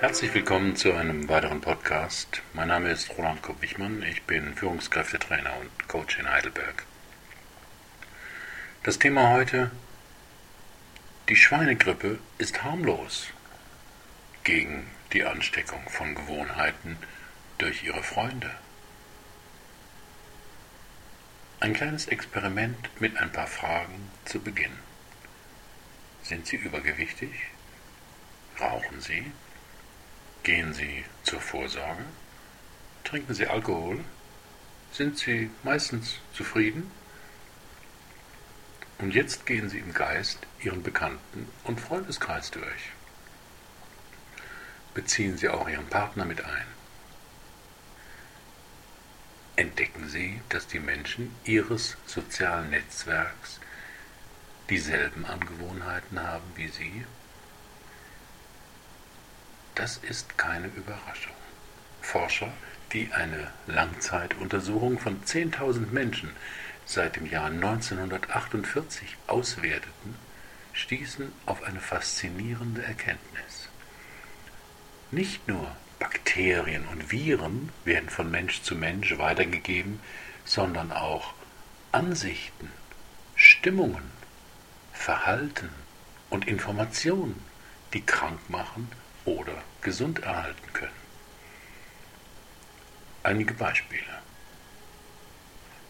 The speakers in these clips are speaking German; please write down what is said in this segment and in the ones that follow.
Herzlich willkommen zu einem weiteren Podcast. Mein Name ist Roland Kopp-Wichmann. Ich bin Führungskräftetrainer und Coach in Heidelberg. Das Thema heute: Die Schweinegrippe ist harmlos gegen die Ansteckung von Gewohnheiten durch ihre Freunde. Ein kleines Experiment mit ein paar Fragen zu Beginn. Sind Sie übergewichtig? Rauchen Sie? Gehen Sie zur Vorsorge? Trinken Sie Alkohol? Sind Sie meistens zufrieden? Und jetzt gehen Sie im Geist Ihren Bekannten- und Freundeskreis durch. Beziehen Sie auch Ihren Partner mit ein. Entdecken Sie, dass die Menschen Ihres sozialen Netzwerks dieselben Angewohnheiten haben wie Sie? Das ist keine Überraschung. Forscher, die eine Langzeituntersuchung von 10.000 Menschen seit dem Jahr 1948 auswerteten, stießen auf eine faszinierende Erkenntnis. Nicht nur Bakterien und Viren werden von Mensch zu Mensch weitergegeben, sondern auch Ansichten, Stimmungen, Verhalten und Informationen, die krank machen oder gesund erhalten können. Einige Beispiele.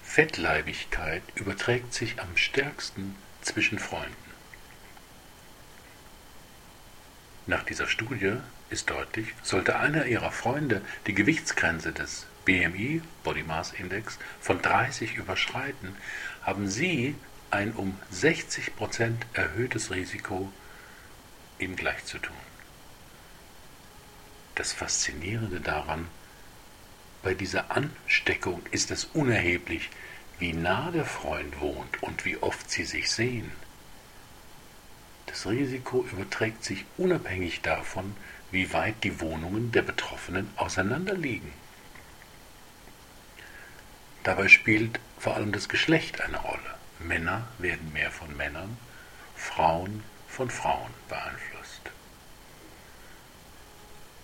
Fettleibigkeit überträgt sich am stärksten zwischen Freunden. Nach dieser Studie ist deutlich, sollte einer ihrer Freunde die Gewichtsgrenze des BMI, Body Mass Index, von 30 überschreiten, haben sie ein um 60% erhöhtes Risiko, ihm gleich zu tun. Das Faszinierende daran, bei dieser Ansteckung ist es unerheblich, wie nah der Freund wohnt und wie oft sie sich sehen. Das Risiko überträgt sich unabhängig davon, wie weit die Wohnungen der Betroffenen auseinanderliegen. Dabei spielt vor allem das Geschlecht eine Rolle. Männer werden mehr von Männern, Frauen von Frauen beeinflusst.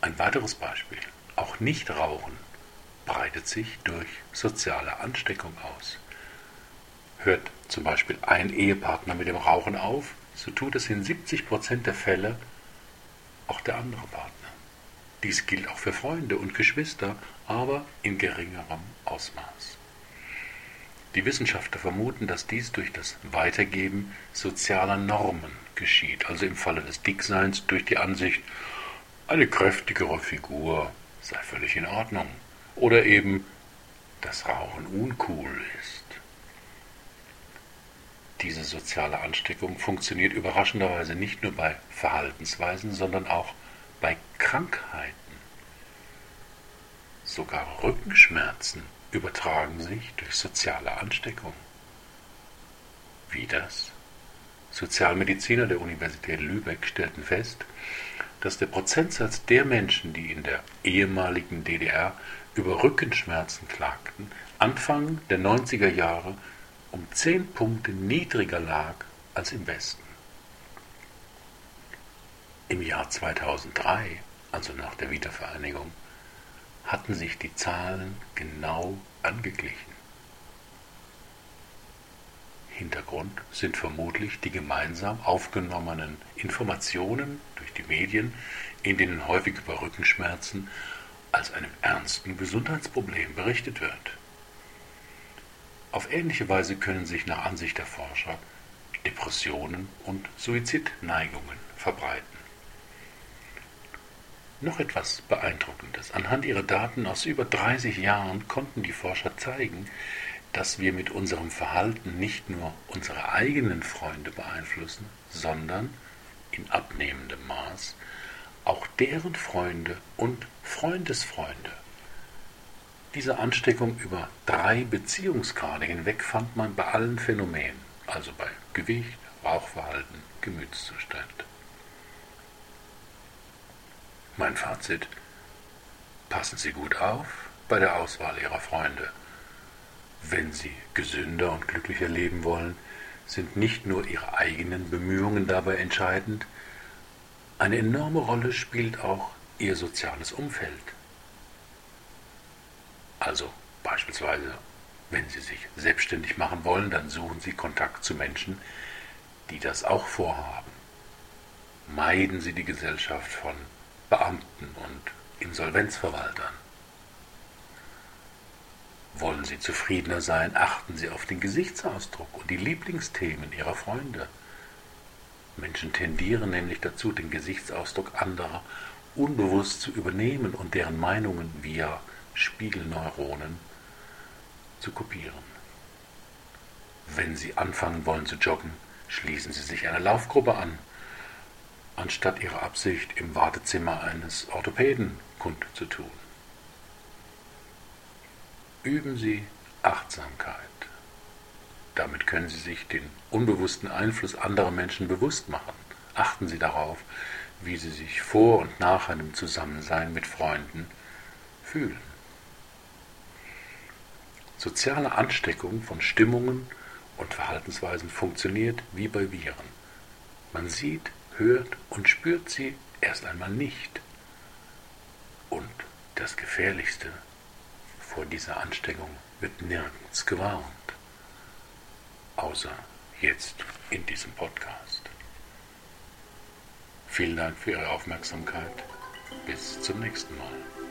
Ein weiteres Beispiel. Auch Nichtrauchen breitet sich durch soziale Ansteckung aus. Hört zum Beispiel ein Ehepartner mit dem Rauchen auf, so tut es in 70 Prozent der Fälle auch der andere Partner. Dies gilt auch für Freunde und Geschwister, aber in geringerem Ausmaß. Die Wissenschaftler vermuten, dass dies durch das Weitergeben sozialer Normen geschieht, also im Falle des Dickseins durch die Ansicht, eine kräftigere Figur sei völlig in Ordnung. Oder eben, dass Rauchen uncool ist. Diese soziale Ansteckung funktioniert überraschenderweise nicht nur bei Verhaltensweisen, sondern auch bei Krankheiten. Sogar Rückenschmerzen übertragen sich durch soziale Ansteckung. Wie das? Sozialmediziner der Universität Lübeck stellten fest, dass der Prozentsatz der Menschen, die in der ehemaligen DDR über Rückenschmerzen klagten, Anfang der 90er Jahre um 10 Punkte niedriger lag als im Westen. Im Jahr 2003, also nach der Wiedervereinigung, hatten sich die Zahlen genau angeglichen. Hintergrund sind vermutlich die gemeinsam aufgenommenen Informationen durch die Medien, in denen häufig über Rückenschmerzen als einem ernsten Gesundheitsproblem berichtet wird. Auf ähnliche Weise können sich nach Ansicht der Forscher Depressionen und Suizidneigungen verbreiten. Noch etwas Beeindruckendes. Anhand ihrer Daten aus über 30 Jahren konnten die Forscher zeigen, dass wir mit unserem Verhalten nicht nur unsere eigenen Freunde beeinflussen, sondern in abnehmendem Maß auch deren Freunde und Freundesfreunde. Diese Ansteckung über drei Beziehungsgrade hinweg fand man bei allen Phänomenen, also bei Gewicht, Rauchverhalten, Gemütszustand. Mein Fazit. Passen Sie gut auf bei der Auswahl Ihrer Freunde. Wenn Sie gesünder und glücklicher leben wollen, sind nicht nur Ihre eigenen Bemühungen dabei entscheidend, eine enorme Rolle spielt auch Ihr soziales Umfeld. Also beispielsweise, wenn Sie sich selbstständig machen wollen, dann suchen Sie Kontakt zu Menschen, die das auch vorhaben. Meiden Sie die Gesellschaft von Beamten und Insolvenzverwaltern. Wollen Sie zufriedener sein, achten Sie auf den Gesichtsausdruck und die Lieblingsthemen Ihrer Freunde. Menschen tendieren nämlich dazu, den Gesichtsausdruck anderer unbewusst zu übernehmen und deren Meinungen via Spiegelneuronen zu kopieren. Wenn Sie anfangen wollen zu joggen, schließen Sie sich einer Laufgruppe an, anstatt Ihre Absicht im Wartezimmer eines Orthopäden kundzutun. Üben Sie Achtsamkeit. Damit können Sie sich den unbewussten Einfluss anderer Menschen bewusst machen. Achten Sie darauf, wie Sie sich vor und nach einem Zusammensein mit Freunden fühlen. Soziale Ansteckung von Stimmungen und Verhaltensweisen funktioniert wie bei Viren. Man sieht, hört und spürt sie erst einmal nicht. Und das Gefährlichste, vor dieser Ansteckung wird nirgends gewarnt, außer jetzt in diesem Podcast. Vielen Dank für Ihre Aufmerksamkeit. Bis zum nächsten Mal.